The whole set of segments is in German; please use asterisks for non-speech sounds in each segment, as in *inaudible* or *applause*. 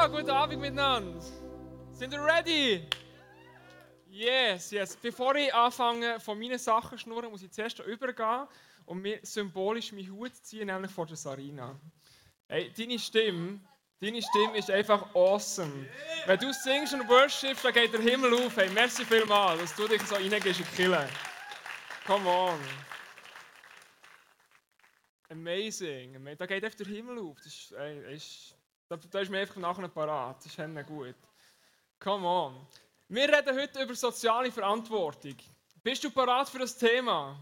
Ja, guten Abend miteinander. Sind ihr ready? Yes, yes. Bevor ich anfange, von meinen Sachen zu schnurren, muss ich zuerst übergehen und mir symbolisch meinen Hut ziehen, nämlich vor der Sarina. Hey, deine Stimme, deine Stimme ist einfach awesome. Wenn du singst und worshipst, dann geht der Himmel auf. Hey, merci vielmals, dass du dich so reingehst in die Kille. Come on. Amazing. Da geht einfach der Himmel auf. Das ist, ey, ist, da, da ist mir einfach nachher parat. Das ist gut. Come on. Wir reden heute über soziale Verantwortung. Bist du parat für das Thema?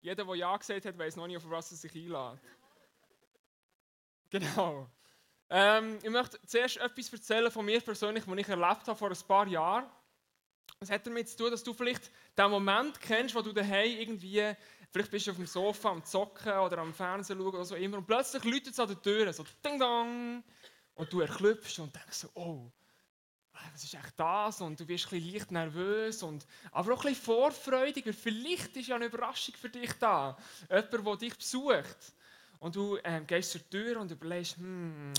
Jeder, der Ja gesagt hat, weiß noch nicht, auf was er sich einlädt. Genau. Ähm, ich möchte zuerst etwas erzählen von mir persönlich, was ich erlebt habe vor ein paar Jahren. Das hat damit zu tun, dass du vielleicht den Moment kennst, wo du daheim irgendwie, vielleicht bist du auf dem Sofa am Zocken oder am Fernsehen schauen oder so immer und plötzlich läutet es an der Tür, so ding dong und du erklüpfst und denkst so, oh, was ist echt das? Und du wirst ein bisschen leicht nervös, und, aber auch ein bisschen vorfreudig, weil vielleicht ist ja eine Überraschung für dich da. Jemand, der dich besucht. Und du ähm, gehst zur Tür und überlegst, hm,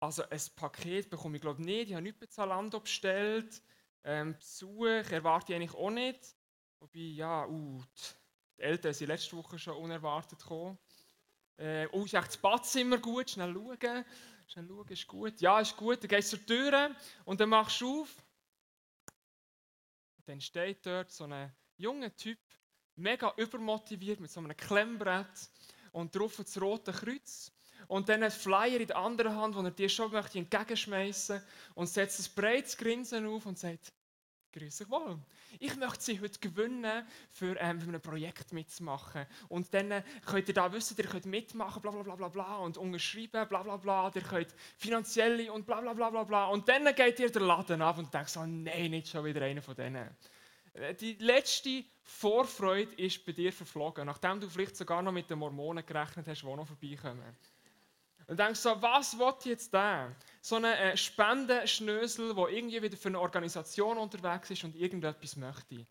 also ein Paket bekomme ich glaube nicht, ich habe nichts bei Zalando bestellt. Ähm, Besuch erwarte ich eigentlich auch nicht. Wobei, ja, uh, die Eltern sind letzte Woche schon unerwartet gekommen. Äh, oh, ist echt das Badzimmer gut? Schnell schauen. Schnell schauen, ist gut. Ja, ist gut. Dann gehst du zur Tür und dann machst du auf. Dann steht dort so ein junger Typ, mega übermotiviert mit so einem Klemmbrett und drauf das rote Kreuz. Und dann ein Flyer in der anderen Hand, den er dir schon möchte und setzt ein breites Grinsen auf und sagt, Grüß euch wohl. Ich möchte Sie heute gewinnen, für, ähm, für ein Projekt mitzumachen. Und dann äh, könnt ihr da wissen, ihr könnt mitmachen, bla bla bla bla bla, und unterschreiben, bla bla bla. Ihr könnt finanzielle und bla bla bla bla bla. Und dann geht ihr den Laden ab und denkt so, nein, nicht schon wieder einer von denen. Äh, die letzte Vorfreude ist bei dir verflogen, nachdem du vielleicht sogar noch mit den Mormonen gerechnet hast, die noch vorbeikommen. Und denkst so, was will jetzt der? So ein äh, Spendenschnösel, der irgendwie wieder für eine Organisation unterwegs ist und irgendetwas möchte.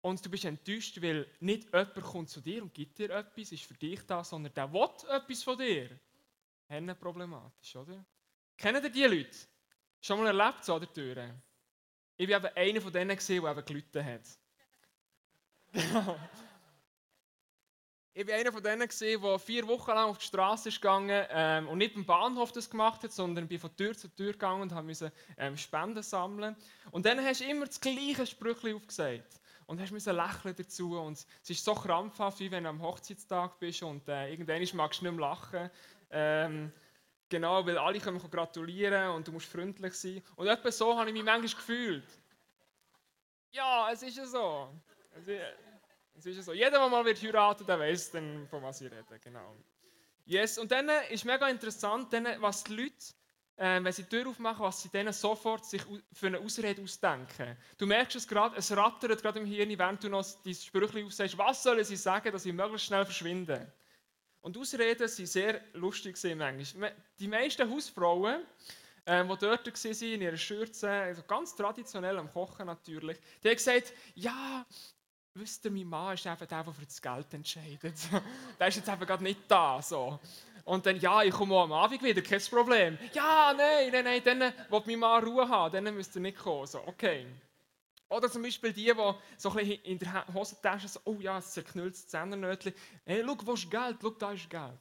Und du bist enttäuscht, weil nicht jemand kommt zu dir und gibt dir etwas, ist für dich da, sondern der will etwas von dir. Henne problematisch, oder? Kennen ihr diese Leute? Schon mal erlebt so an der Tür? Ich war eben einer von denen, der eben gelitten hat. *laughs* Ich war einer von denen, der vier Wochen lang auf die Straße ist gegangen ähm, und nicht beim Bahnhof das gemacht hat, sondern bin von Tür zu Tür gegangen und musste ähm, Spenden sammeln. Und dann hast du immer das gleiche Sprüchli aufgesagt. Und hast müssen lächeln dazu. Und es ist so krampfhaft, wie wenn du am Hochzeitstag bist und äh, irgendwann magst du nicht mehr lachen. Ähm, genau, weil alle können gratulieren und du musst freundlich sein. Und etwa so habe ich mich manchmal gefühlt. Ja, es ist ja so. Es ist, es ist so. Jeder, der mal wird heiraten, der weiß dann, von was ich rede. Genau. Yes. Und dann ist mega interessant, dann, was die Leute, äh, wenn sie die Tür aufmachen, was sie dann sofort sich für eine Ausrede ausdenken. Du merkst es gerade, es rattert gerade im Hirn, während du noch dein Sprüchli aufsagst. Was sollen sie sagen, dass sie möglichst schnell verschwinden? Und Ausreden sind sehr lustig manchmal. Die meisten Hausfrauen, äh, die dort waren, in ihrer Schürze, also ganz traditionell am Kochen natürlich, die haben gesagt, ja, wisst ihr, mein Mann ist einfach der, der für das Geld entscheidet. *laughs* der ist jetzt einfach gerade nicht da. So. Und dann, ja, ich komme am Abend wieder, kein Problem. Ja, nein, nein, nein, dann will mein Mann Ruhe haben, dann müsst ihr nicht kommen. So, okay. Oder zum Beispiel die, die so ein bisschen in der Hosentasche so, oh ja, es zerknüllt das Zähnerrötchen. Hey, schau, wo ist Geld? Schau, da ist Geld.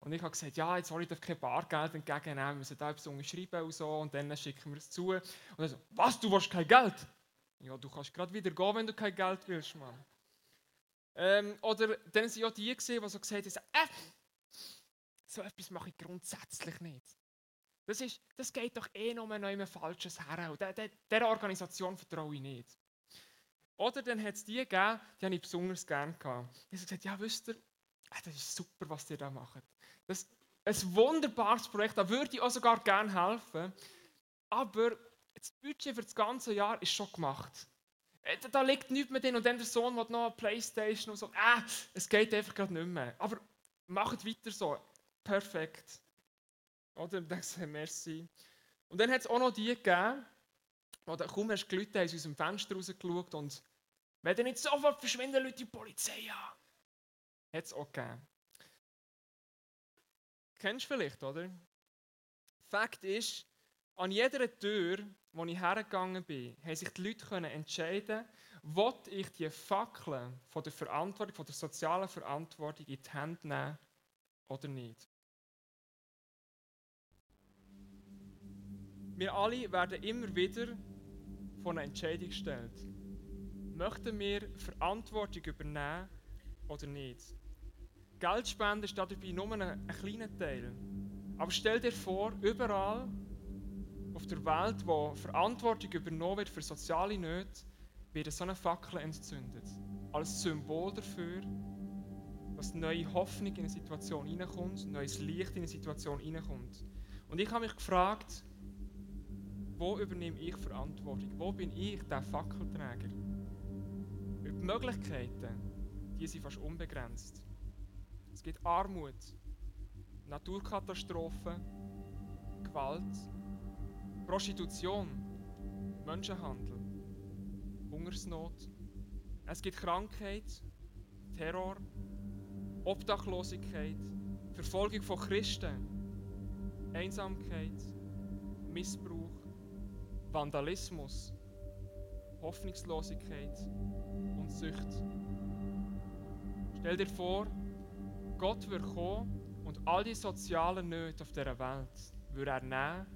Und ich habe gesagt, ja, jetzt soll ich kein Bargeld entgegennehmen, wir müssen da etwas unterschreiben und so, und dann schicken wir es zu. Und er so, was, du willst kein Geld? Ja, du kannst gerade wieder gehen, wenn du kein Geld willst, Mann. Ähm, oder dann sind ja die gesehen, die so gesagt haben, äh, so etwas mache ich grundsätzlich nicht. Das, ist, das geht doch eh noch mal ein falsches her. Und der, der, der Organisation vertraue ich nicht. Oder dann hat es die gegeben, die habe ich besonders gerne gehabt. Die haben gesagt, ja, wisst ihr, äh, das ist super, was ihr da macht. Das ist ein wunderbares Projekt, da würde ich auch sogar gerne helfen. Aber das Budget für das ganze Jahr ist schon gemacht. Äh, da liegt nichts mehr drin und dann der Sohn will noch eine Playstation und so. Äh, es geht einfach gerade nicht mehr. Aber macht weiter so. Perfekt. Oder? Dann denkst du, merci. Und dann hat es auch noch die gegeben, die kaum hast gelitten, haben aus dem Fenster rausgeschaut und wenn dann nicht sofort verschwinden, Leute die Polizei an. Hat es auch gegeben. Kennst du vielleicht, oder? Fakt ist, an jeder Tür, wo ich hergegangen bin, haben sich die Leute entscheiden, will ich die Fackeln von der Verantwortung, von der sozialen Verantwortung in die Hände nehmen oder nicht. Wir alle werden immer wieder vor eine Entscheidung gestellt. Möchten wir Verantwortung übernehmen oder nicht? Geldspenden ist dabei nur ein kleiner Teil. Aber stell dir vor, überall auf der Welt, wo Verantwortung übernommen wird für soziale Nöte, wird so eine Fackel entzündet. Als Symbol dafür, dass neue Hoffnung in eine Situation hineinkommt, neues Licht in eine Situation hineinkommt. Und ich habe mich gefragt, wo übernehme ich Verantwortung? Wo bin ich der Fackelträger? die Möglichkeiten, die sind fast unbegrenzt. Es gibt Armut, Naturkatastrophen, Gewalt, Prostitution, Menschenhandel, Hungersnot. Es gibt Krankheit, Terror, Obdachlosigkeit, Verfolgung von Christen, Einsamkeit, Missbrauch, Vandalismus, Hoffnungslosigkeit und Sucht. Stell dir vor, Gott würde kommen und all die sozialen Nöte auf dieser Welt würde er nehmen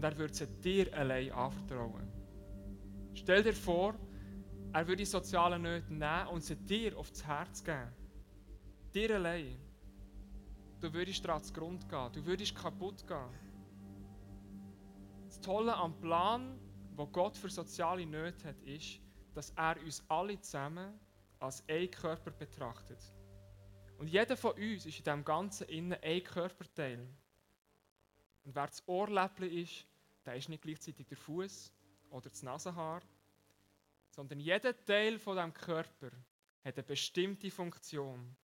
und er würde sie dir allein anvertrauen. Stell dir vor, er würde die sozialen Nöte nehmen und sie dir aufs Herz geben. Dir allein. Du würdest daran Grund gehen, du würdest kaputt gehen. Das Tolle am Plan, wo Gott für soziale Nöte hat, ist, dass er uns alle zusammen als ein Körper betrachtet. Und jeder von uns ist in diesem Ganzen innen ein Körperteil. Und wer das Ohrläppchen ist, der ist nicht gleichzeitig der Fuß oder das Nasenhaar, sondern jeder Teil von dem Körper hat eine bestimmte Funktion.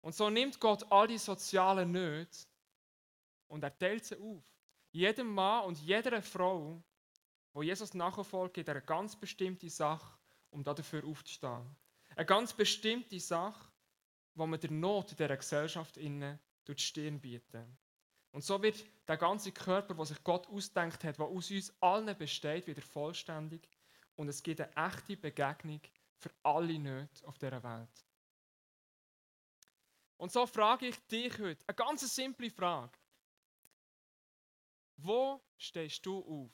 Und so nimmt Gott all die sozialen Nöte und er teilt sie auf jedem Mann und jeder Frau, wo Jesus nachfolgt, gibt er eine ganz bestimmte Sache, um dafür aufzustehen. Eine ganz bestimmte Sache, wo man der Not in dieser Gesellschaft innen durch die Stirn bieten. Und so wird der ganze Körper, wo sich Gott ausdenkt hat, der aus uns allen besteht, wieder vollständig. Und es gibt eine echte Begegnung für alle Nöte auf dieser Welt. Und so frage ich dich heute eine ganz simple Frage. Wo stehst du auf?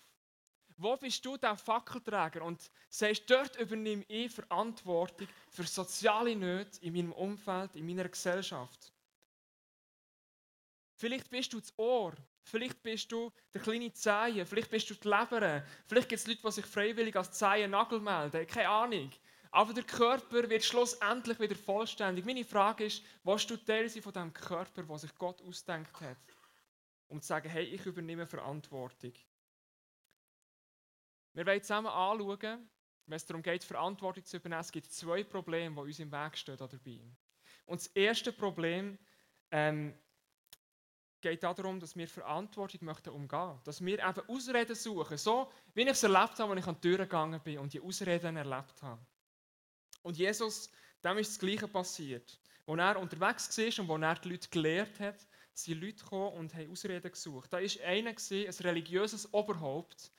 Wo bist du der Fackelträger und sagst, dort übernehme ich Verantwortung für soziale Nöte in meinem Umfeld, in meiner Gesellschaft? Vielleicht bist du das Ohr, vielleicht bist du der kleine Zehe, vielleicht bist du die Leber, vielleicht gibt es Leute, die sich freiwillig als Zehe Nagel melden, keine Ahnung. Aber der Körper wird schlussendlich wieder vollständig. Meine Frage ist, willst du Teil sein von dem Körper, den sich Gott ausdenkt hat? um zu sagen, hey, ich übernehme Verantwortung. Wir wollen zusammen anschauen, wenn es darum geht, Verantwortung zu übernehmen, es gibt zwei Probleme, die uns im Weg stehen dabei. Und das erste Problem ähm, geht darum, dass wir Verantwortung möchten umgehen. Dass wir eben Ausreden suchen. So, wie ich es erlebt habe, als ich an die Tür gegangen bin und die Ausreden erlebt habe. Und Jesus, dem ist das Gleiche passiert. Als er unterwegs war und wo er die Leute gelehrt hat, sind Leute gekommen und haben Ausreden gesucht. Da war einer, ein religiöses Oberhaupt,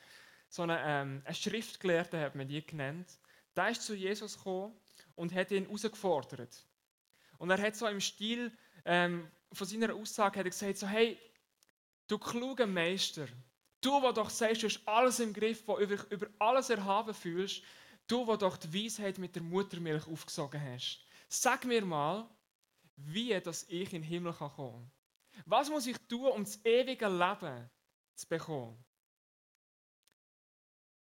so ein, ähm, ein Schriftgelehrter hat man die genannt. Der ist zu Jesus gekommen und hat ihn herausgefordert. Und er hat so im Stil ähm, von seiner Aussage hat er gesagt, so, hey, du kluger Meister, du, der doch sagst, du hast alles im Griff, wo über, über alles erhaben fühlst, du, der doch die Weisheit mit der Muttermilch aufgesogen hast, sag mir mal, wie dass ich in den Himmel kommen kann. Was muss ich tun, um das ewige Leben zu bekommen?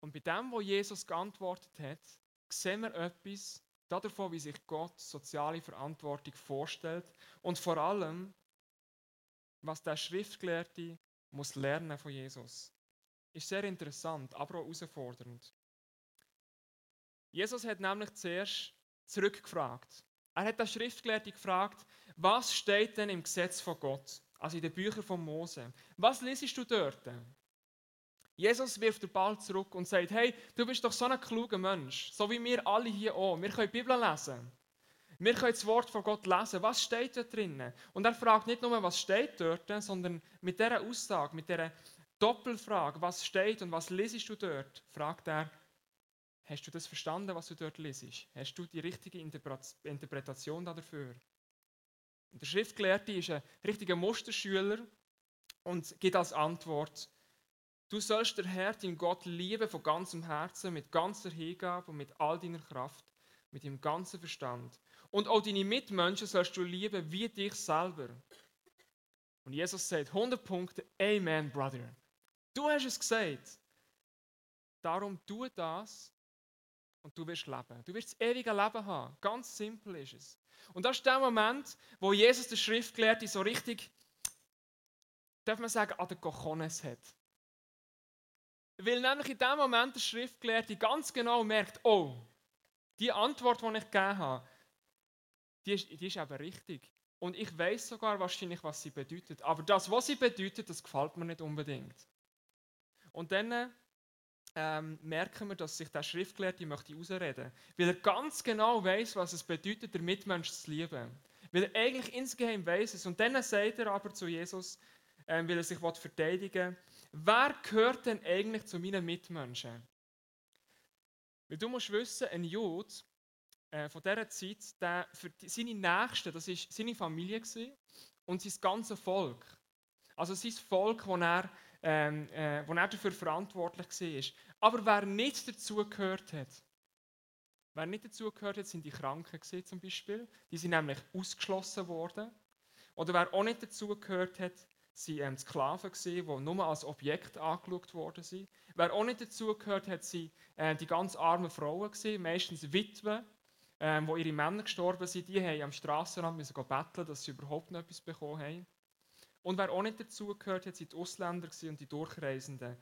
Und bei dem, wo Jesus geantwortet hat, sehen wir etwas davon, wie sich Gott soziale Verantwortung vorstellt und vor allem, was der Schriftgelehrte muss lernen von Jesus. Ist sehr interessant, aber auch herausfordernd. Jesus hat nämlich zuerst zurückgefragt. Er hat den Schriftgelehrte gefragt, was steht denn im Gesetz von Gott? Also in den Büchern von Mose. Was liest du dort? Jesus wirft den Ball zurück und sagt, hey, du bist doch so ein kluger Mensch, so wie wir alle hier auch. Wir können die Bibel lesen. Wir können das Wort von Gott lesen. Was steht da drinnen? Und er fragt nicht nur, was steht dort, sondern mit dieser Aussage, mit dieser Doppelfrage, was steht und was lesest du dort? fragt er, hast du das verstanden, was du dort lesest? Hast du die richtige Interpretation dafür? Der Schriftgelehrte ist ein richtiger Musterschüler und gibt als Antwort, du sollst der Herr, dein Gott, lieben von ganzem Herzen, mit ganzer Hingabe und mit all deiner Kraft, mit dem ganzen Verstand. Und auch deine Mitmenschen sollst du lieben wie dich selber. Und Jesus sagt 100 Punkte, Amen, Brother. Du hast es gesagt. Darum tu das und du wirst leben. Du wirst das ewige Leben haben. Ganz simpel ist es. Und das ist der Moment, wo Jesus der Schriftgelehrte so richtig, darf man sagen, an den Kochones hat. Weil nämlich in dem Moment der Schriftgelehrte ganz genau merkt, oh, die Antwort, die ich gegeben habe, die ist, die ist eben richtig. Und ich weiß sogar wahrscheinlich, was sie bedeutet. Aber das, was sie bedeutet, das gefällt mir nicht unbedingt. Und dann ähm, merken wir, dass sich der Schriftgelehrte möchte ausreden Weil er ganz genau weiß, was es bedeutet, der Mitmensch zu lieben. Weil er eigentlich insgeheim weiß es. Und dann sagt er aber zu Jesus, ähm, weil er sich verteidigen will, wer gehört denn eigentlich zu meinen Mitmenschen? Weil du musst wissen, ein Jude äh, von dieser Zeit, der, für die, seine Nächsten, das war seine Familie gewesen, und sein ganzes Volk. Also sein Volk, das er ähm, äh, wo er dafür verantwortlich war. Aber wer nicht dazu gehört hat, wer nicht dazu gehört hat, sind die Kranken zum Beispiel. Die sind nämlich ausgeschlossen worden. Oder wer auch nicht dazu gehört hat, sind ähm, Sklaven die nur als Objekt angeschaut worden sind. Wer auch nicht dazu gehört hat, sind äh, die ganz armen Frauen gewesen, meistens Witwen, ähm, wo ihre Männer gestorben sind. Die haben am Strassenrand müssen betteln, dass sie überhaupt noch etwas bekommen haben. Und wer auch nicht dazugehört hat, sind die Ausländer und die Durchreisenden,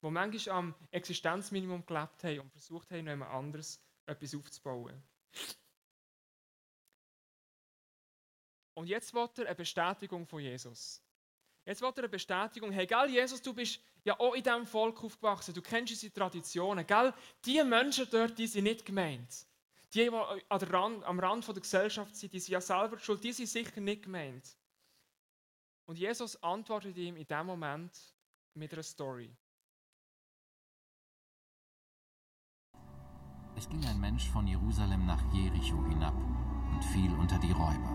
die manchmal am Existenzminimum gelebt haben und versucht haben, noch anderes etwas aufzubauen. Und jetzt wird er eine Bestätigung von Jesus. Jetzt wird er eine Bestätigung, hey, gell, Jesus, du bist ja auch in diesem Volk aufgewachsen, du kennst unsere Traditionen, gell, die Menschen dort, die sind nicht gemeint. Die, die Rand, am Rand der Gesellschaft sind, die sind ja selber schuld, die sind sicher nicht gemeint. Und Jesus antwortet ihm in dem Moment mit einer Story. Es ging ein Mensch von Jerusalem nach Jericho hinab und fiel unter die Räuber.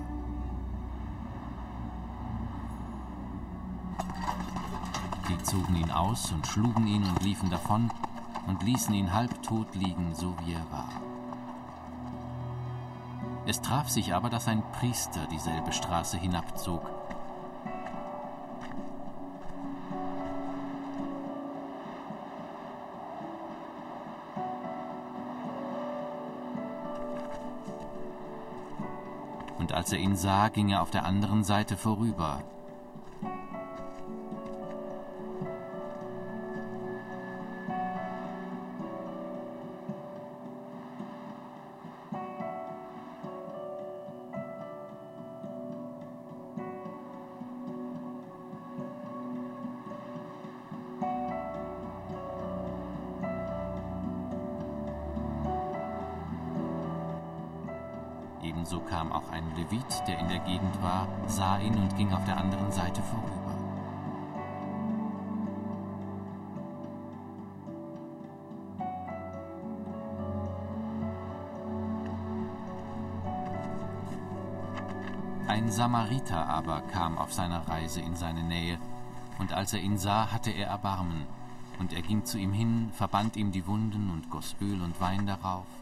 Die zogen ihn aus und schlugen ihn und liefen davon und ließen ihn halbtot liegen, so wie er war. Es traf sich aber, dass ein Priester dieselbe Straße hinabzog und als er ihn sah, ging er auf der anderen Seite vorüber. Ebenso kam auch ein Levit, der in der Gegend war, sah ihn und ging auf der anderen Seite vorüber. Ein Samariter aber kam auf seiner Reise in seine Nähe, und als er ihn sah, hatte er Erbarmen, und er ging zu ihm hin, verband ihm die Wunden und goss Öl und Wein darauf,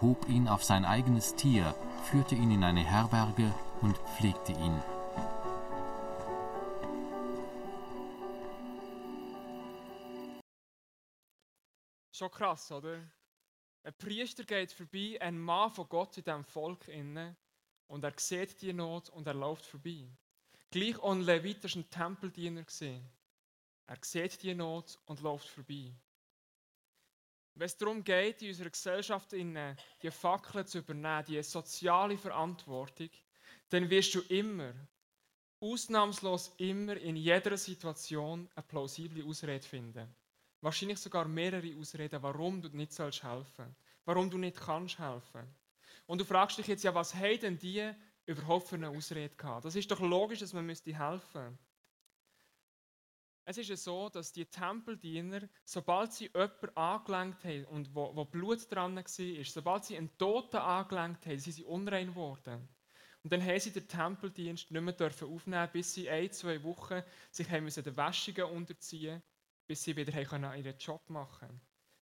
hob ihn auf sein eigenes Tier, führte ihn in eine Herberge und pflegte ihn. Schon krass, oder? Ein Priester geht vorbei, ein Mann von Gott in diesem Volk inne, und er sieht die Not und er läuft vorbei. Gleich auch ein Levit war ein Tempeldiener. Er sieht die Not und läuft vorbei. Wenn es darum geht, in unserer Gesellschaft in die Fackeln zu übernehmen, die soziale Verantwortung, dann wirst du immer, ausnahmslos immer in jeder Situation eine plausible Ausrede finden. Wahrscheinlich sogar mehrere Ausreden, warum du nicht helfen sollst warum du nicht kannst helfen. Und du fragst dich jetzt ja, was haben denn die überhaupt für eine Ausrede gehabt? Das ist doch logisch, dass man müsste helfen. Es ist ja so, dass die Tempeldiener, sobald sie jemanden angelenkt haben und wo, wo Blut dran war, sobald sie einen Toten angelenkt haben, sind sie unrein geworden. Und dann haben sie den Tempeldienst nicht mehr dürfen aufnehmen, bis sie ein, zwei Wochen sich haben den Wäschungen unterziehen, bis sie wieder ihren Job machen konnten.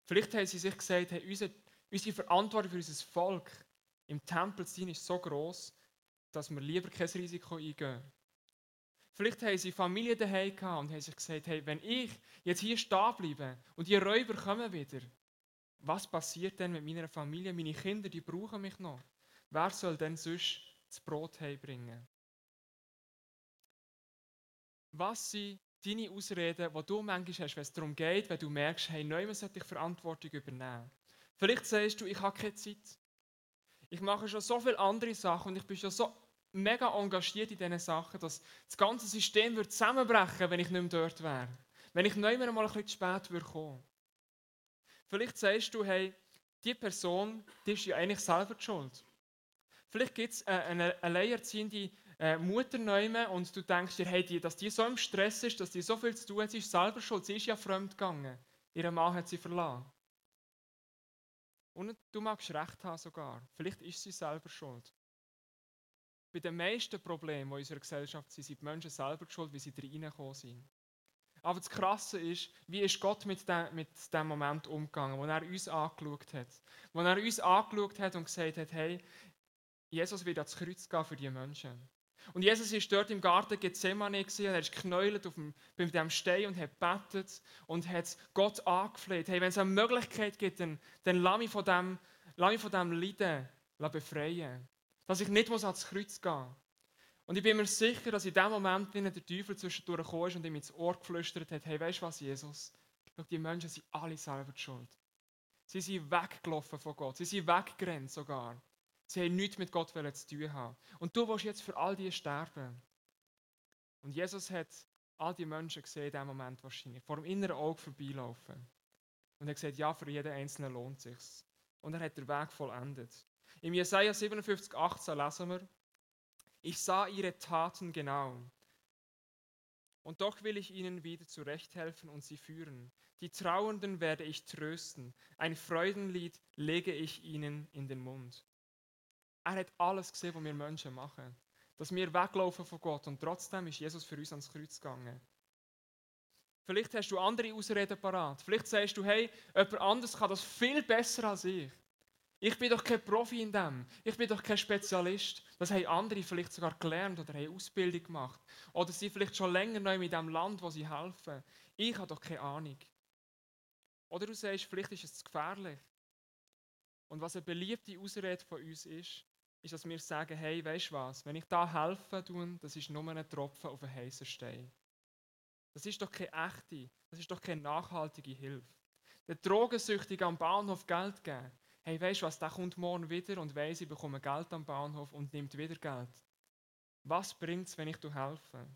Vielleicht haben sie sich gesagt, hey, unser Unsere Verantwortung für unser Volk im Tempel zu sein ist so groß, dass wir lieber kein Risiko eingehen. Vielleicht haben sie Familie daheim gehabt und haben sich gesagt, hey, wenn ich jetzt hier stehen bleibe und die Räuber kommen wieder, was passiert denn mit meiner Familie? Meine Kinder, die brauchen mich noch. Wer soll denn sonst das Brot heimbringen? Was sind deine Ausreden, die du manchmal hast, wenn es darum geht, wenn du merkst, hey, neu sollte ich Verantwortung übernehmen? Vielleicht sagst du, ich habe keine Zeit. Ich mache schon so viele andere Sachen und ich bin schon so mega engagiert in diesen Sachen, dass das ganze System wird zusammenbrechen, wenn ich nicht mehr dort wäre. Wenn ich neu mal ein bisschen zu spät würde kommen. Vielleicht sagst du, hey, die Person, die ist ja eigentlich selber die schuld. Vielleicht gibt es eine alleinerziehende äh, Mutter neu und du denkst dir, hey, die, dass die so im Stress ist, dass die so viel zu tun hat, sie ist selber schuld. Sie ist ja fremd gegangen. Ihr Mann hat sie verlassen. Und du magst recht haben sogar. Vielleicht ist sie selber schuld. Bei den meisten Problemen, in unserer Gesellschaft sind, sind die Menschen selber schuld, wie sie reingekommen sind. Aber das Krasse ist, wie ist Gott mit dem, mit dem Moment umgegangen, wo er uns angeschaut hat. Wo er uns angeschaut hat und gesagt hat, hey, Jesus wird ans Kreuz gehen für die Menschen. Und Jesus ist dort im Garten Gethsemane gesehen, er ist geknäult auf dem, bei dem Stein und hat betet und hat Gott angefleht. Hey, wenn es eine Möglichkeit gibt, dann, dann lass mich von dem, lass mich von dem Leiden befreien. Dass ich nicht ans Kreuz gehen muss. Und ich bin mir sicher, dass in dem Moment, der Teufel zwischendurch gekommen ist und ihm ins Ohr geflüstert hat, hey, weißt du was, Jesus? Schau, die Menschen sind alle selber schuld. Sie sind weggelaufen von Gott. Sie sind weggerannt sogar. Sie haben nichts mit Gott zu tun haben. Und du willst jetzt für all die sterben. Und Jesus hat all die Menschen gesehen in diesem Moment wahrscheinlich, vor dem inneren Auge vorbeilaufen. Und er hat gesagt, ja, für jeden Einzelnen lohnt es sich. Und er hat den Weg vollendet. Im Jesaja 57, 18 lesen wir, ich sah ihre Taten genau. Und doch will ich ihnen wieder zurechthelfen und sie führen. Die Trauernden werde ich trösten. Ein Freudenlied lege ich ihnen in den Mund. Er hat alles gesehen, was wir Menschen machen. Dass wir weglaufen von Gott und trotzdem ist Jesus für uns ans Kreuz gegangen. Vielleicht hast du andere Ausreden parat. Vielleicht sagst du, hey, jemand anderes kann das viel besser als ich. Ich bin doch kein Profi in dem. Ich bin doch kein Spezialist. Das haben andere vielleicht sogar gelernt oder haben Ausbildung gemacht. Oder sind vielleicht schon länger neu in dem Land, wo sie helfen. Ich habe doch keine Ahnung. Oder du sagst, vielleicht ist es zu gefährlich. Und was eine beliebte Ausrede von uns ist, ist, dass wir sagen, hey, weißt du was, wenn ich da helfe, tun, das ist nur ein Tropfen auf einen heißen Stein. Das ist doch keine echte, das ist doch keine nachhaltige Hilfe. Der Drogensüchtige am Bahnhof Geld geben, hey, weißt du was, der kommt morgen wieder und weiss, ich bekomme Geld am Bahnhof und nimmt wieder Geld. Was bringt es, wenn ich dir helfe?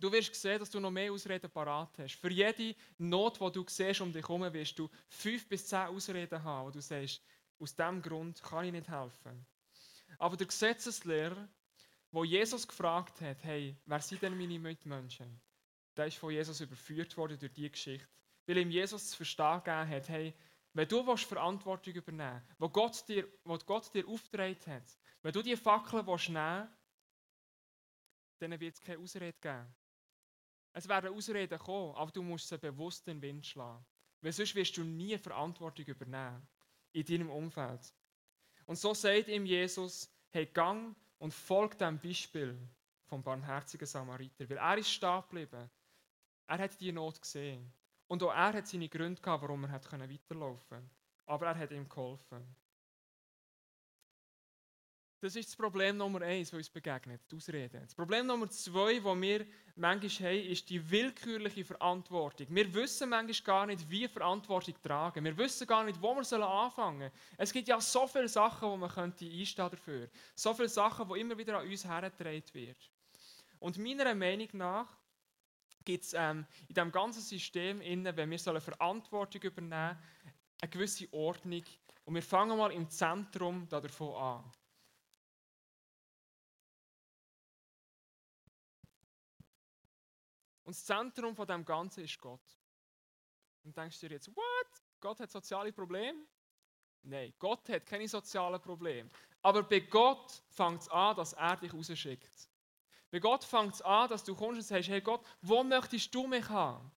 Du wirst sehen, dass du noch mehr Ausreden parat hast. Für jede Not, die du siehst um dich herum, wirst du fünf bis zehn Ausreden haben, wo du sagst, aus diesem Grund kann ich nicht helfen. Aber der Gesetzeslehrer, wo Jesus gefragt hat, hey, wer sind denn meine Mitmenschen? Der ist von Jesus überführt worden durch diese Geschichte. Weil ihm Jesus zu verstehen gegeben hat, hey, wenn du willst Verantwortung übernehmen willst, wo Gott dir, wo Gott dir aufgetragen hat, wenn du die Fackeln willst nehmen dann wird es keine Ausrede geben. Es werden Ausreden kommen, aber du musst sie bewusst in den Wind schlagen. Weil sonst wirst du nie Verantwortung übernehmen in deinem Umfeld. Und so sagt ihm Jesus, hey, gang und folg dem Beispiel vom barmherzigen Samariter. Weil er ist stehen geblieben. Er hat die Not gesehen. Und auch er hat seine Gründe gehabt, warum er hat weiterlaufen konnte. Aber er hat ihm geholfen. Das ist das Problem Nummer eins, das uns begegnet, die Ausreden. Das Problem Nummer zwei, das wir manchmal haben, ist die willkürliche Verantwortung. Wir wissen manchmal gar nicht, wie Verantwortung tragen. Wir wissen gar nicht, wo wir anfangen sollen. Es gibt ja so viele Sachen, wo man könnte einstehen dafür. So viele Sachen, die immer wieder an uns hergetragen werden. Und meiner Meinung nach gibt es ähm, in diesem ganzen System, innen, wenn wir so eine Verantwortung übernehmen eine gewisse Ordnung. Und wir fangen mal im Zentrum davon an. Und das Zentrum von dem Ganzen ist Gott. Und denkst du dir jetzt, what? Gott hat soziale Probleme? Nein, Gott hat keine sozialen Probleme. Aber bei Gott fängt es an, dass er dich rausschickt. Bei Gott fängt es an, dass du kommst und sagst, hey Gott, wo möchtest du mich haben?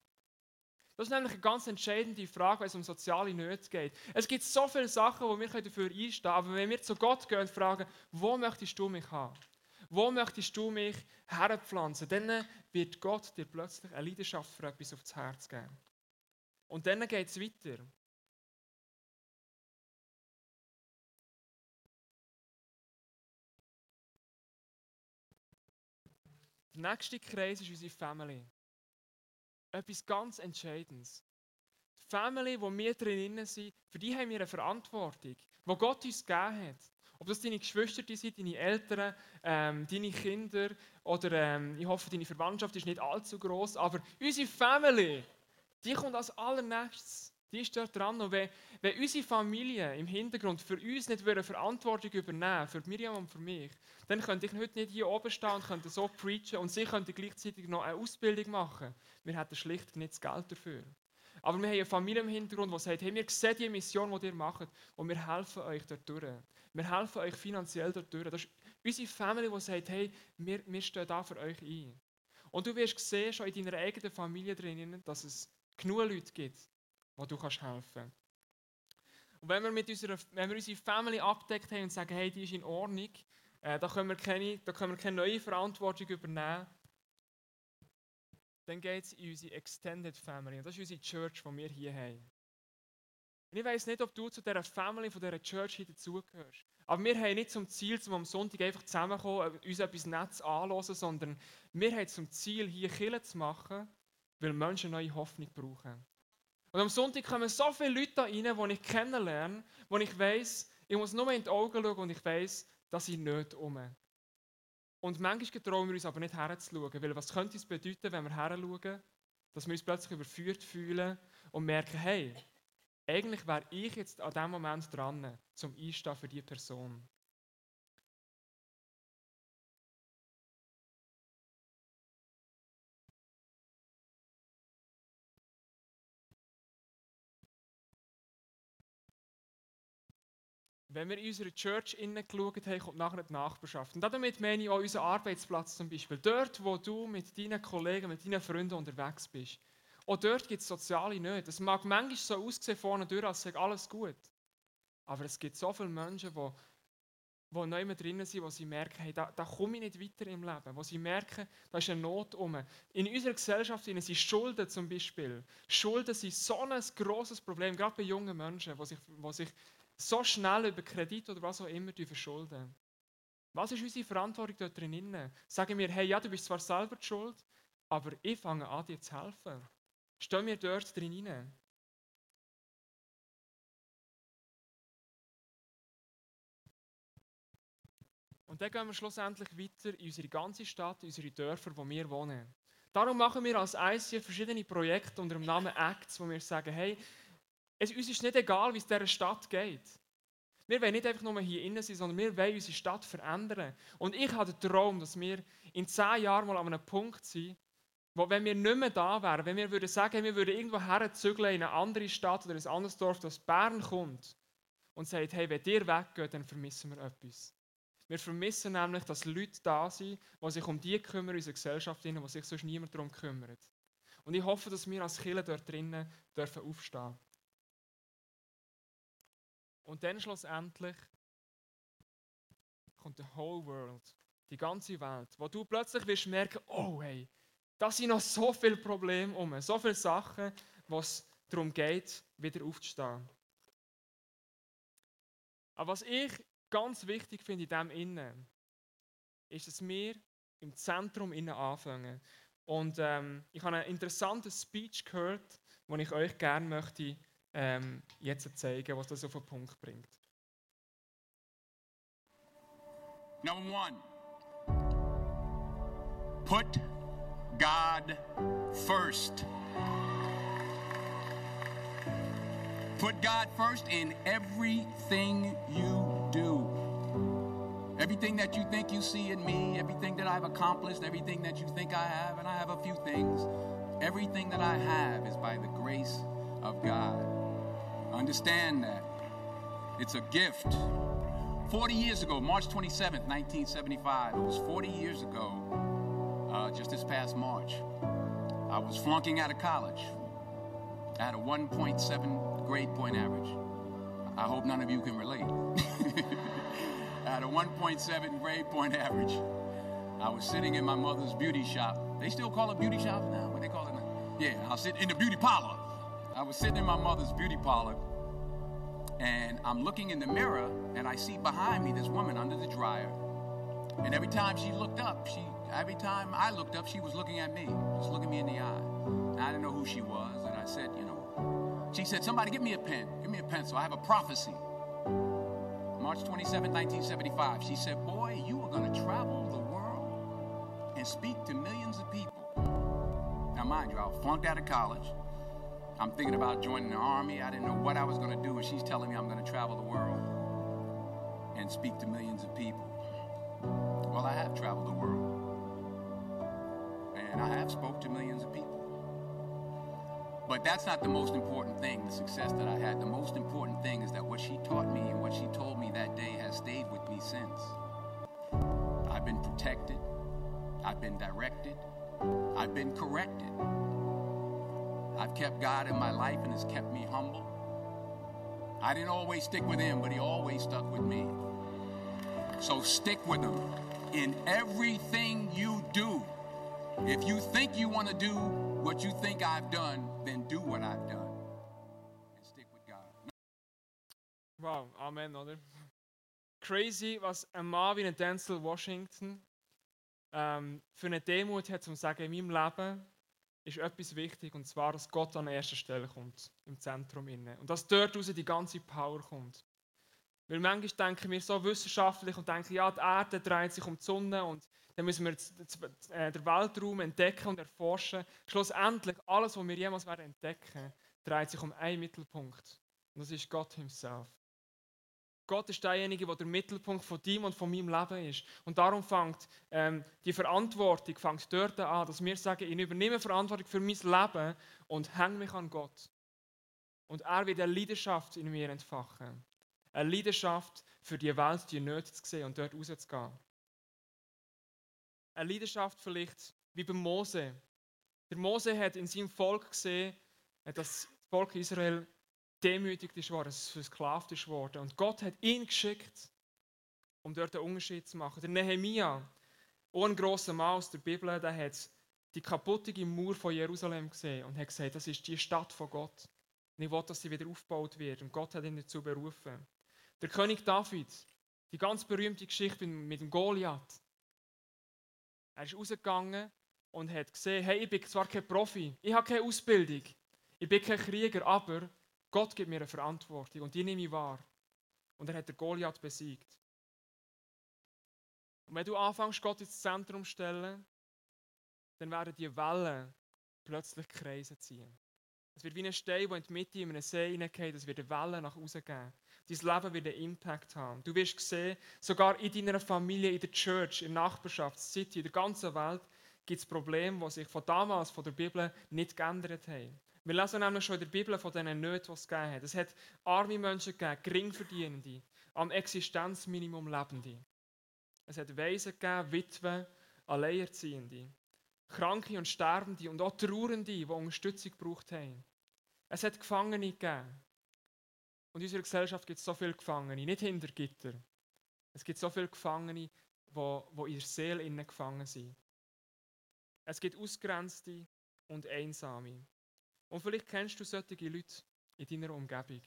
Das ist nämlich eine ganz entscheidende Frage, wenn es um soziale Nöte geht. Es gibt so viele Sachen, wo wir dafür einstehen können, aber wenn wir zu Gott gehen und fragen, wo möchtest du mich haben? Wo möchtest du mich herpflanzen? Dann wird Gott dir plötzlich eine Leidenschaft für etwas aufs Herz geben. Und dann geht es weiter. Der nächste Kreis ist unsere Family. Etwas ganz Entscheidendes. Die Family, wo wir drin sind, für die haben wir eine Verantwortung, die Gott uns gegeben hat. Ob das deine Geschwister sind, deine Eltern, ähm, deine Kinder oder ähm, ich hoffe, deine Verwandtschaft ist nicht allzu groß, aber unsere Family, die kommt als allernächstes. Die ist dort dran. Und wenn, wenn unsere Familie im Hintergrund für uns nicht Verantwortung übernehmen für Miriam und für mich, dann könnte ich heute nicht hier oben stehen und könnte so preachen und sie könnte gleichzeitig noch eine Ausbildung machen. Wir hätten schlicht nicht das Geld dafür. Aber wir haben eine Familie im Hintergrund, die sagt, hey, wir sehen die Mission, die ihr macht und wir helfen euch dort durch. Wir helfen euch finanziell dort durch. Das ist unsere Familie, die sagt, hey, wir, wir stehen da für euch ein. Und du wirst sehen, schon in deiner eigenen Familie drinnen, dass es genug Leute gibt, wo du kannst helfen kannst. Und wenn wir, mit unserer, wenn wir unsere Family abdeckt haben und sagen, hey, die ist in Ordnung, äh, da, können wir keine, da können wir keine neue Verantwortung übernehmen, dann geht es in unsere Extended Family. Und das ist unsere Church, die wir hier haben. Und ich weiß nicht, ob du zu dieser Family, von dieser Church hier dazugehörst. Aber wir haben nicht zum Ziel, zum am Sonntag einfach zusammenkommen, uns etwas Nettes anzuhören, sondern wir haben zum Ziel, hier Kirche zu machen, weil Menschen neue Hoffnung brauchen. Und am Sonntag kommen so viele Leute da rein, die ich kennenlerne, wo ich weiß, ich muss nur in die Augen schauen und ich weiß, dass ich nicht um. Und manchmal trauen wir uns aber nicht herzuschauen, weil was könnte es bedeuten, wenn wir herschauen, dass wir uns plötzlich überführt fühlen und merken, hey, eigentlich wäre ich jetzt an diesem Moment dran, zum Einstehen für diese Person. Wenn wir in unserer Church innen geschaut haben, kommt nachher die Nachbarschaft. Und damit meine ich auch unseren Arbeitsplatz zum Beispiel. Dort, wo du mit deinen Kollegen, mit deinen Freunden unterwegs bist. Auch dort gibt es soziale Nöte. Es mag manchmal so aussehen vorne durch, als sei alles gut. Aber es gibt so viele Menschen, die, die neu drinnen sind, wo sie merken, hey, da, da komme ich nicht weiter im Leben. Wo sie merken, da ist eine Not um. In unserer Gesellschaft sind Schulden zum Beispiel. Schulden sind so ein grosses Problem, gerade bei jungen Menschen, die sich, die sich so schnell über Kredit oder was auch immer verschulden. Was ist unsere Verantwortung dort drin? Sagen wir, hey, ja, du bist zwar selber die schuld, aber ich fange an, dir zu helfen. Stehen wir dort drin rein? Und dann gehen wir schlussendlich weiter in unsere ganze Stadt, in unsere Dörfer, wo wir wohnen. Darum machen wir als ICF verschiedene Projekte unter dem Namen Acts, wo wir sagen, hey, es, uns ist nicht egal, wie es dieser Stadt geht. Wir wollen nicht einfach nur hier innen sein, sondern wir wollen unsere Stadt verändern. Und ich habe den Traum, dass wir in zehn Jahren mal an einem Punkt sind, wo, wenn wir nicht mehr da wären, wenn wir würden sagen, wir würden irgendwo herzügeln in eine andere Stadt oder ein anderes Dorf, das Bern kommt und sagt, hey, wenn ihr weggeht, dann vermissen wir etwas. Wir vermissen nämlich, dass Leute da sind, die sich um die kümmern in unserer Gesellschaft, wo sich sonst niemand darum kümmert. Und ich hoffe, dass wir als Kirche dort drinnen dürfen aufstehen Und dann schlussendlich kommt the whole world, die ganze Welt, wo du plötzlich wirst merken, oh hey, da sind noch so viele Probleme um, so viele Sachen, was darum geht, wieder aufzustehen. Aber was ich ganz wichtig finde in dem Innen, ist, dass wir im Zentrum innen anfangen. Und ähm, ich habe einen interessanten Speech gehört, den ich euch gerne möchte ähm, jetzt zeigen, was das auf den Punkt bringt. Number one, put God first. Put God first in everything you do. Everything that you think you see in me, everything that I've accomplished, everything that you think I have, and I have a few things, everything that I have is by the grace of God. Understand that. It's a gift. 40 years ago, March 27th, 1975, it was 40 years ago, uh, just this past March, I was flunking out of college. I had a 1.7 grade point average. I hope none of you can relate. *laughs* I had a 1.7 grade point average. I was sitting in my mother's beauty shop. They still call it beauty shop now? What they call it now? Yeah, I was sitting in the beauty parlor. I was sitting in my mother's beauty parlor and I'm looking in the mirror and I see behind me this woman under the dryer. And every time she looked up, she every time I looked up, she was looking at me, just looking me in the eye. And I didn't know who she was, and I said, you know, she said, somebody give me a pen, give me a pencil. I have a prophecy. March 27, 1975. She said, boy, you are going to travel the world and speak to millions of people. Now, mind you, I flunked out of college. I'm thinking about joining the army. I didn't know what I was going to do, and she's telling me I'm going to travel the world and speak to millions of people. Well, I have traveled the world, and I have spoke to millions of people. But that's not the most important thing, the success that I had. The most important thing is that what she taught me and what she told me that day has stayed with me since. I've been protected, I've been directed, I've been corrected. I've kept God in my life and has kept me humble. I didn't always stick with him, but he always stuck with me. So stick with him in everything you do. If you think you want to do what you think I've done, then do what I've done. And stick with God. Wow, Amen, oder? Crazy, was ein Mann wie ein Denzel Washington ähm, für eine Demut hat, um zu sagen, in meinem Leben ist etwas wichtig, und zwar, dass Gott an erster Stelle kommt, im Zentrum inne. Und dass dort raus die ganze Power kommt. Weil manchmal denken wir so wissenschaftlich und denken, ja, die Erde dreht sich um die Sonne und dann müssen wir äh, den Weltraum entdecken und erforschen. Schlussendlich, alles, was wir jemals werden entdecken, dreht sich um einen Mittelpunkt. Und das ist Gott himself. Gott ist derjenige, der der Mittelpunkt von deinem und von meinem Leben ist. Und darum fängt ähm, die Verantwortung fängt dort an, dass wir sagen, ich übernehme Verantwortung für mein Leben und hänge mich an Gott. Und er wird eine Leidenschaft in mir entfachen. Eine Leidenschaft für die Welt, die Nöte zu sehen und dort rauszugehen. Eine Leidenschaft vielleicht wie bei Mose. Der Mose hat in seinem Volk gesehen, dass das Volk Israel demütigt ist worden, versklavt ist worden. Und Gott hat ihn geschickt, um dort einen Unterschied zu machen. Der Nehemia, auch ein grosser Mann aus der Bibel, der hat die kaputte Mauer von Jerusalem gesehen und hat gesagt, das ist die Stadt von Gott. Und ich will, dass sie wieder aufgebaut wird. Und Gott hat ihn dazu berufen. Der König David, die ganz berühmte Geschichte mit dem Goliath. Er ist rausgegangen und hat gesehen, hey, ich bin zwar kein Profi, ich habe keine Ausbildung, ich bin kein Krieger, aber Gott gibt mir eine Verantwortung und die nehme ich wahr. Und er hat den Goliath besiegt. Und wenn du anfängst, Gott ins Zentrum zu stellen, dann werden die Wellen plötzlich Kreise ziehen. Es wird wie ein Stein, der in die Mitte in einem See hineingeht, es wird eine Welle nach außen geben. Dein Leben wird einen Impact haben. Du wirst sehen, sogar in deiner Familie, in der Church, in der Nachbarschaft, City, in der ganzen Welt gibt es Probleme, die sich von damals, von der Bibel, nicht geändert haben. Wir lesen nämlich schon in der Bibel von diesen Nöten, die es gegeben hat. Es hat arme Menschen gegeben, Geringverdienende, am Existenzminimum Lebende. Es hat Waisen gegeben, Witwen, Alleinerziehende, Kranke und Sterbende und auch Trauernde, die Unterstützung gebraucht haben. Es hat Gefangene gegeben. Und in unserer Gesellschaft gibt es so viele Gefangene, nicht hinter Gitter. Es gibt so viele Gefangene, die, in der Seele gefangen sind. Es gibt Ausgrenzte und Einsame. Und vielleicht kennst du solche Leute in deiner Umgebung.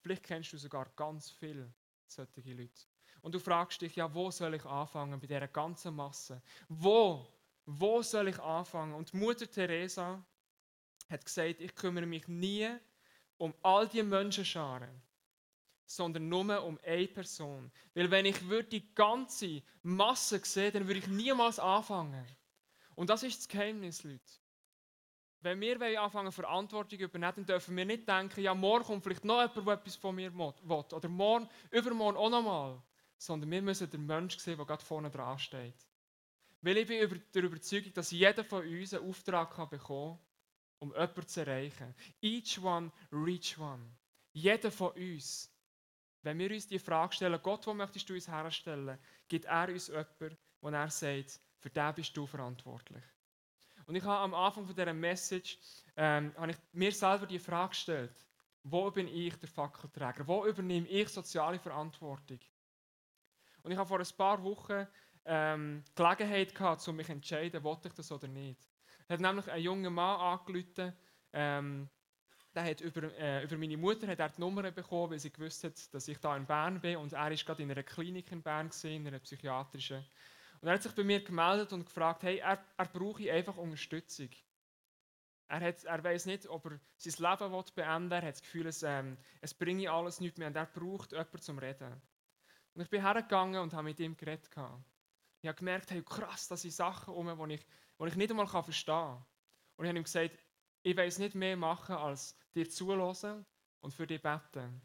Vielleicht kennst du sogar ganz viele solche Leute. Und du fragst dich, ja, wo soll ich anfangen bei dieser ganzen Masse? Wo, wo soll ich anfangen? Und Mutter Teresa hat gesagt, ich kümmere mich nie um all die Menschenscharen, sondern nur um eine Person. Weil wenn ich die ganze Masse sehe, dann würde ich niemals anfangen. Und das ist das Geheimnis, Leute. Wenn wir anfangen, Verantwortung übernehmen, dann dürfen wir nicht denken, ja, morgen kommt vielleicht noch jemand, der etwas von mir will. Oder morgen, übermorgen auch nochmal. Sondern wir müssen den Menschen sehen, der gerade vorne dran steht. Weil ich bin der Überzeugung, dass jeder von uns einen Auftrag kann bekommen um jemanden zu erreichen. Each one, reach one. Jeder von uns. Wenn wir uns die Frage stellen, Gott, wo möchtest du uns herstellen, gibt er uns jemanden, wo er sagt, für den bist du verantwortlich. Und ich habe am Anfang von dieser Message ähm, habe ich mir selber die Frage gestellt, wo bin ich der Fackelträger? Wo übernehme ich soziale Verantwortung? Und ich habe vor ein paar Wochen ähm, Gelegenheit gehabt, um mich zu entscheiden, wollte ich das oder nicht. Es hat nämlich ein junger Mann angerufen, ähm, der hat über, äh, über meine Mutter hat er die Nummer bekommen, weil sie gewusst hat, dass ich da in Bern bin und er ist gerade in einer Klinik in Bern gewesen, in einer psychiatrischen. Und er hat sich bei mir gemeldet und gefragt, hey, er, er brauche einfach Unterstützung. Er, hat, er weiß nicht, ob er sein Leben will beenden will. Er hat das Gefühl, es, ähm, es bringe alles nichts mehr und er braucht jemanden zum Reden. Und ich bin hergegangen und habe mit ihm geredet. Ich habe gemerkt, hey, krass, das sind Sachen um, die ich, die ich nicht einmal verstehen kann. Und ich habe ihm gesagt, ich weiß nicht mehr machen, als dir zulassen und für dich beten.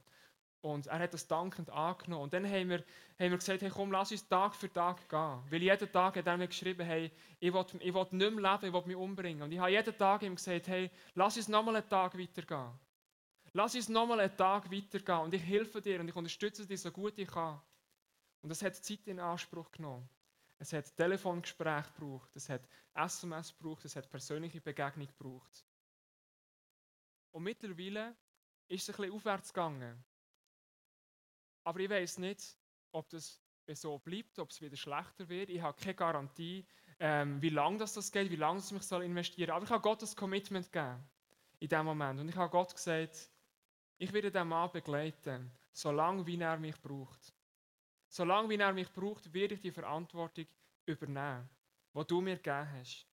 Und er hat das dankend angenommen. Und dann haben wir, haben wir gesagt, hey, komm, lass uns Tag für Tag gehen. Weil jeden Tag hat er mir geschrieben, hey, ich will, ich will nicht mehr leben, ich will mich umbringen. Und ich habe jeden Tag ihm gesagt, hey, lass uns nochmal einen Tag weitergehen. Lass uns nochmal einen Tag weitergehen. Und ich helfe dir und ich unterstütze dich so gut ich kann. Und das hat Zeit in Anspruch genommen. Es hat Telefongespräche gebraucht, es hat SMS gebraucht, es hat persönliche Begegnung gebraucht. Und mittlerweile ist es ein bisschen aufwärts gegangen. Aber ich weiß nicht, ob das so bleibt, ob es wieder schlechter wird. Ich habe keine Garantie, ähm, wie lange das, das geht, wie lange es mich soll investieren soll. Aber ich habe Gott das Commitment gegeben in dem Moment. Und ich habe Gott gesagt, ich werde den Mann begleiten, solange wie er mich braucht. Solange wie er mich braucht, werde ich die Verantwortung übernehmen, die du mir gegeben hast.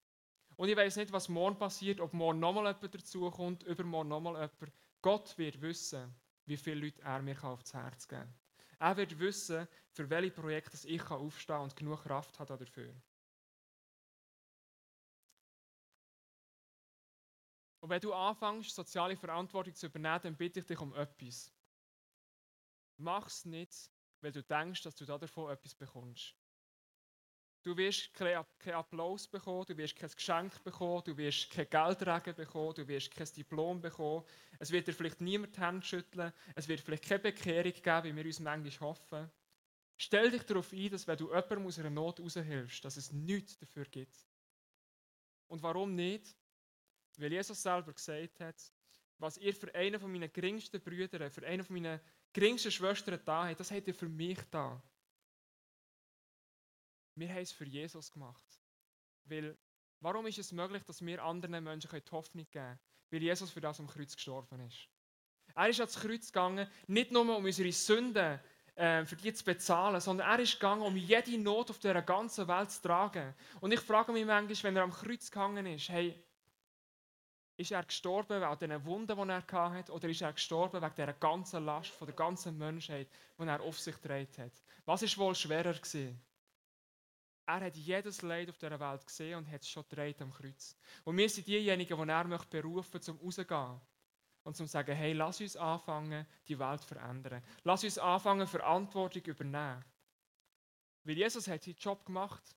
Und ich weiß nicht, was morgen passiert, ob morgen nochmal jemand dazukommt, übermorgen nochmal jemand. Gott wird wissen, wie viele Leute er mir aufs Herz geben kann. Er wird wissen, für welche Projekte ich aufstehen kann und genug Kraft habe dafür. Und wenn du anfängst, soziale Verantwortung zu übernehmen, dann bitte ich dich um etwas. Mach es nicht, weil du denkst, dass du davon etwas bekommst. Du wirst keinen Applaus bekommen, du wirst kein Geschenk bekommen, du wirst kein Geldregen bekommen, du wirst kein Diplom bekommen. Es wird dir vielleicht niemand die Hände schütteln, es wird vielleicht keine Bekehrung geben, wie wir uns manchmal hoffen. Stell dich darauf ein, dass wenn du jemandem aus einer Not raushilfst, dass es nichts dafür gibt. Und warum nicht? Weil Jesus selber gesagt hat, was ihr für einen von meinen geringsten Brüdern, für einen von meinen geringsten Schwestern da habt, das habt ihr für mich da. Wir haben es für Jesus gemacht. Weil, warum ist es möglich, dass wir anderen Menschen die Hoffnung geben können? Weil Jesus für das am Kreuz gestorben ist. Er ist ans Kreuz gegangen, nicht nur um unsere Sünden äh, für die zu bezahlen, sondern er ist gegangen, um jede Not auf dieser ganzen Welt zu tragen. Und ich frage mich manchmal, wenn er am Kreuz gegangen ist, hey, ist er gestorben wegen den Wunden, die er hatte, oder ist er gestorben wegen dieser ganzen Last von der ganzen Menschheit, die er auf sich getragen hat? Was ist wohl schwerer gewesen? Er hat jedes Leid auf dieser Welt gesehen und hat es schon gedreht am Kreuz. Und wir sind diejenigen, die er möchte berufen, zum rauszugehen. Und zum sagen, hey, lass uns anfangen, die Welt zu verändern. Lass uns anfangen, Verantwortung zu übernehmen. Weil Jesus hat seinen Job gemacht.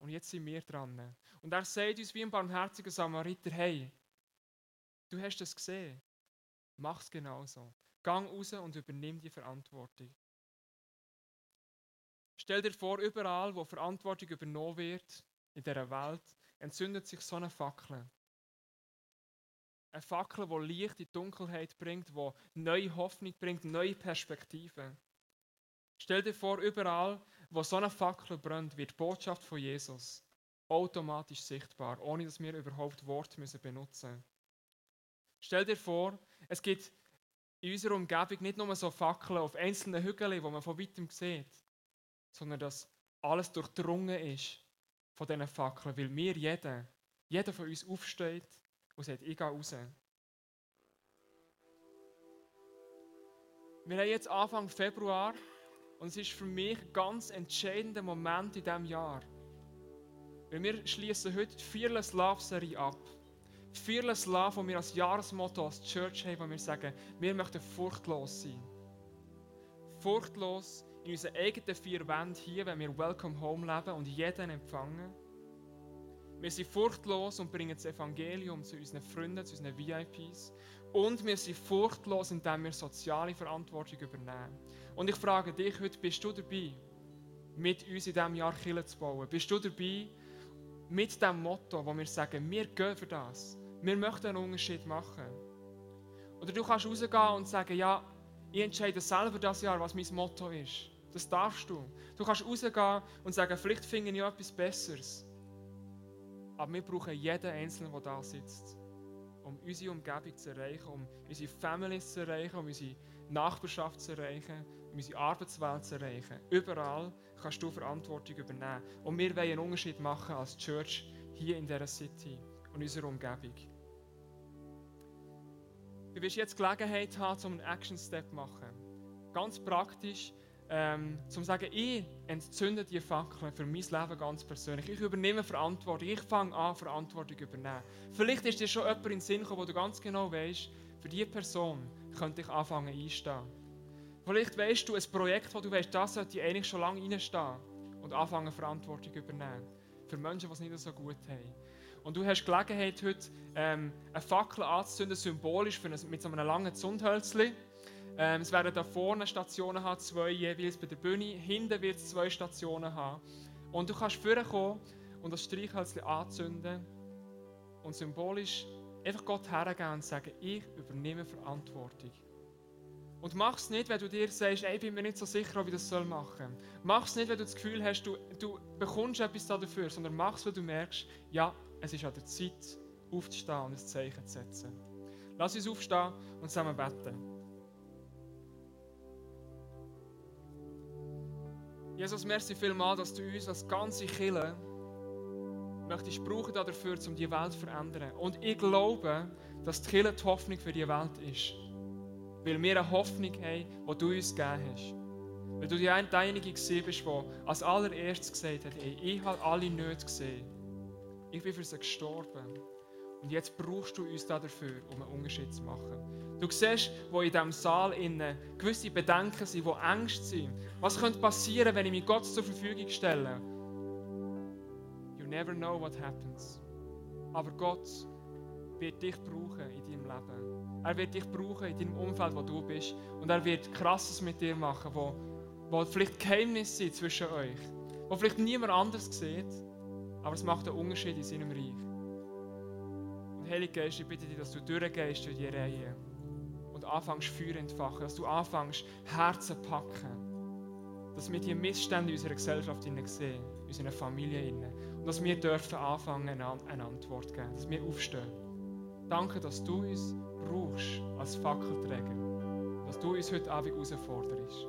Und jetzt sind wir dran. Und er sagt uns wie ein barmherziger Samariter, hey, du hast es gesehen. Mach es genauso. Gang raus und übernimm die Verantwortung. Stell dir vor, überall, wo Verantwortung übernommen wird in dieser Welt, entzündet sich so eine Fackel. Eine Fackel, die Licht in die Dunkelheit bringt, die neue Hoffnung bringt, neue Perspektiven. Stell dir vor, überall, wo so eine Fackel brennt, wird die Botschaft von Jesus automatisch sichtbar, ohne dass wir überhaupt Worte benutzen müssen. Stell dir vor, es gibt in unserer Umgebung nicht nur so Fackeln auf einzelnen Hügeln, wo man von weitem sieht, sondern dass alles durchdrungen ist von diesen Fackeln, weil mir jeder, jeder von uns aufsteht und sagt, ich gehe raus. Wir haben jetzt Anfang Februar und es ist für mich ein ganz entscheidender Moment in diesem Jahr. Weil wir schließen heute die Fearless Love Serie ab. Fearless Love, wo wir als Jahresmotto als Church haben, wo wir sagen, wir möchten furchtlos sein. Furchtlos in unseren eigenen vier Wänden hier, wenn wir Welcome Home leben und jeden empfangen. Wir sind furchtlos und bringen das Evangelium zu unseren Freunden, zu unseren VIPs. Und wir sind furchtlos, indem wir soziale Verantwortung übernehmen. Und ich frage dich heute, bist du dabei, mit uns in diesem Jahr Kirche zu bauen? Bist du dabei, mit dem Motto, wo wir sagen, wir gehen für das. Wir möchten einen Unterschied machen. Oder du kannst rausgehen und sagen, ja, ich entscheide selber das Jahr, was mein Motto ist. Das darfst du. Du kannst rausgehen und sagen, vielleicht finde ich etwas Besseres. Aber wir brauchen jeden Einzelnen, der da sitzt, um unsere Umgebung zu erreichen, um unsere Families zu erreichen, um unsere Nachbarschaft zu erreichen, um unsere Arbeitswelt zu erreichen. Überall kannst du Verantwortung übernehmen. Und wir wollen einen Unterschied machen als Church hier in dieser City und unserer Umgebung. Du wirst jetzt Gelegenheit haben, um einen Action-Step zu machen. Ganz praktisch, ähm, zum zu sagen, ich entzünde die Fackeln für mein Leben ganz persönlich. Ich übernehme Verantwortung. Ich fange an, Verantwortung zu übernehmen. Vielleicht ist dir schon jemand in den Sinn gekommen, wo du ganz genau weißt, für diese Person könnte ich anfangen einstehen. Vielleicht weißt du ein Projekt, wo du weißt, das sollte ich eigentlich schon lange reinstehen und anfangen, Verantwortung zu übernehmen. Für Menschen, die es nicht so gut haben. Und du hast Gelegenheit, heute ähm, eine Fackel anzuzünden, symbolisch für ein, mit so einem langen Zündhölzchen. Ähm, es werden da vorne Stationen haben, zwei jeweils bei der Bühne. Hinten wird es zwei Stationen haben. Und du kannst vorkommen und das Streichhölzchen anzünden und symbolisch einfach Gott hergeben und sagen, ich übernehme Verantwortung. Und mach es nicht, wenn du dir sagst, ey, ich bin mir nicht so sicher, ob ich das machen soll. Mach es nicht, wenn du das Gefühl hast, du, du bekommst etwas dafür, sondern mach es, weil du merkst, ja, es ist an der Zeit, aufzustehen und ein Zeichen zu setzen. Lass uns aufstehen und zusammen beten. Jesus, merci vielmals, dass du uns als ganze Kille möchtest brauchen dafür, um die Welt zu verändern. Und ich glaube, dass die Kille die Hoffnung für die Welt ist. Weil wir eine Hoffnung haben, die du uns gegeben hast. Weil du die einige gesehen bist, die als allererstes gesagt hat, ey, ich habe alle nicht gesehen. Ich bin für sie gestorben. Und jetzt brauchst du uns dafür, um einen Unterschied zu machen. Du siehst, wo in diesem Saal innen gewisse Bedenken sind, wo Ängste sind. Was könnte passieren, wenn ich mich Gott zur Verfügung stelle? You never know what happens. Aber Gott wird dich brauchen in deinem Leben. Er wird dich brauchen in deinem Umfeld, wo du bist. Und er wird Krasses mit dir machen, wo, wo vielleicht Geheimnisse sind zwischen euch. Wo vielleicht niemand anders sieht, aber es macht einen Unterschied in seinem Reich. Und Heilige Geist, ich bitte dich, dass du durchgehst durch die Reihe anfängst Feuer entfachen, dass du anfängst Herzen packen. Dass wir die Missstände in unserer Gesellschaft sehen, in unserer Familie. Und dass wir dürfen anfangen, eine Antwort zu geben, dass wir aufstehen. Danke, dass du uns brauchst als Fackelträger. Dass du uns heute Abend herausforderst.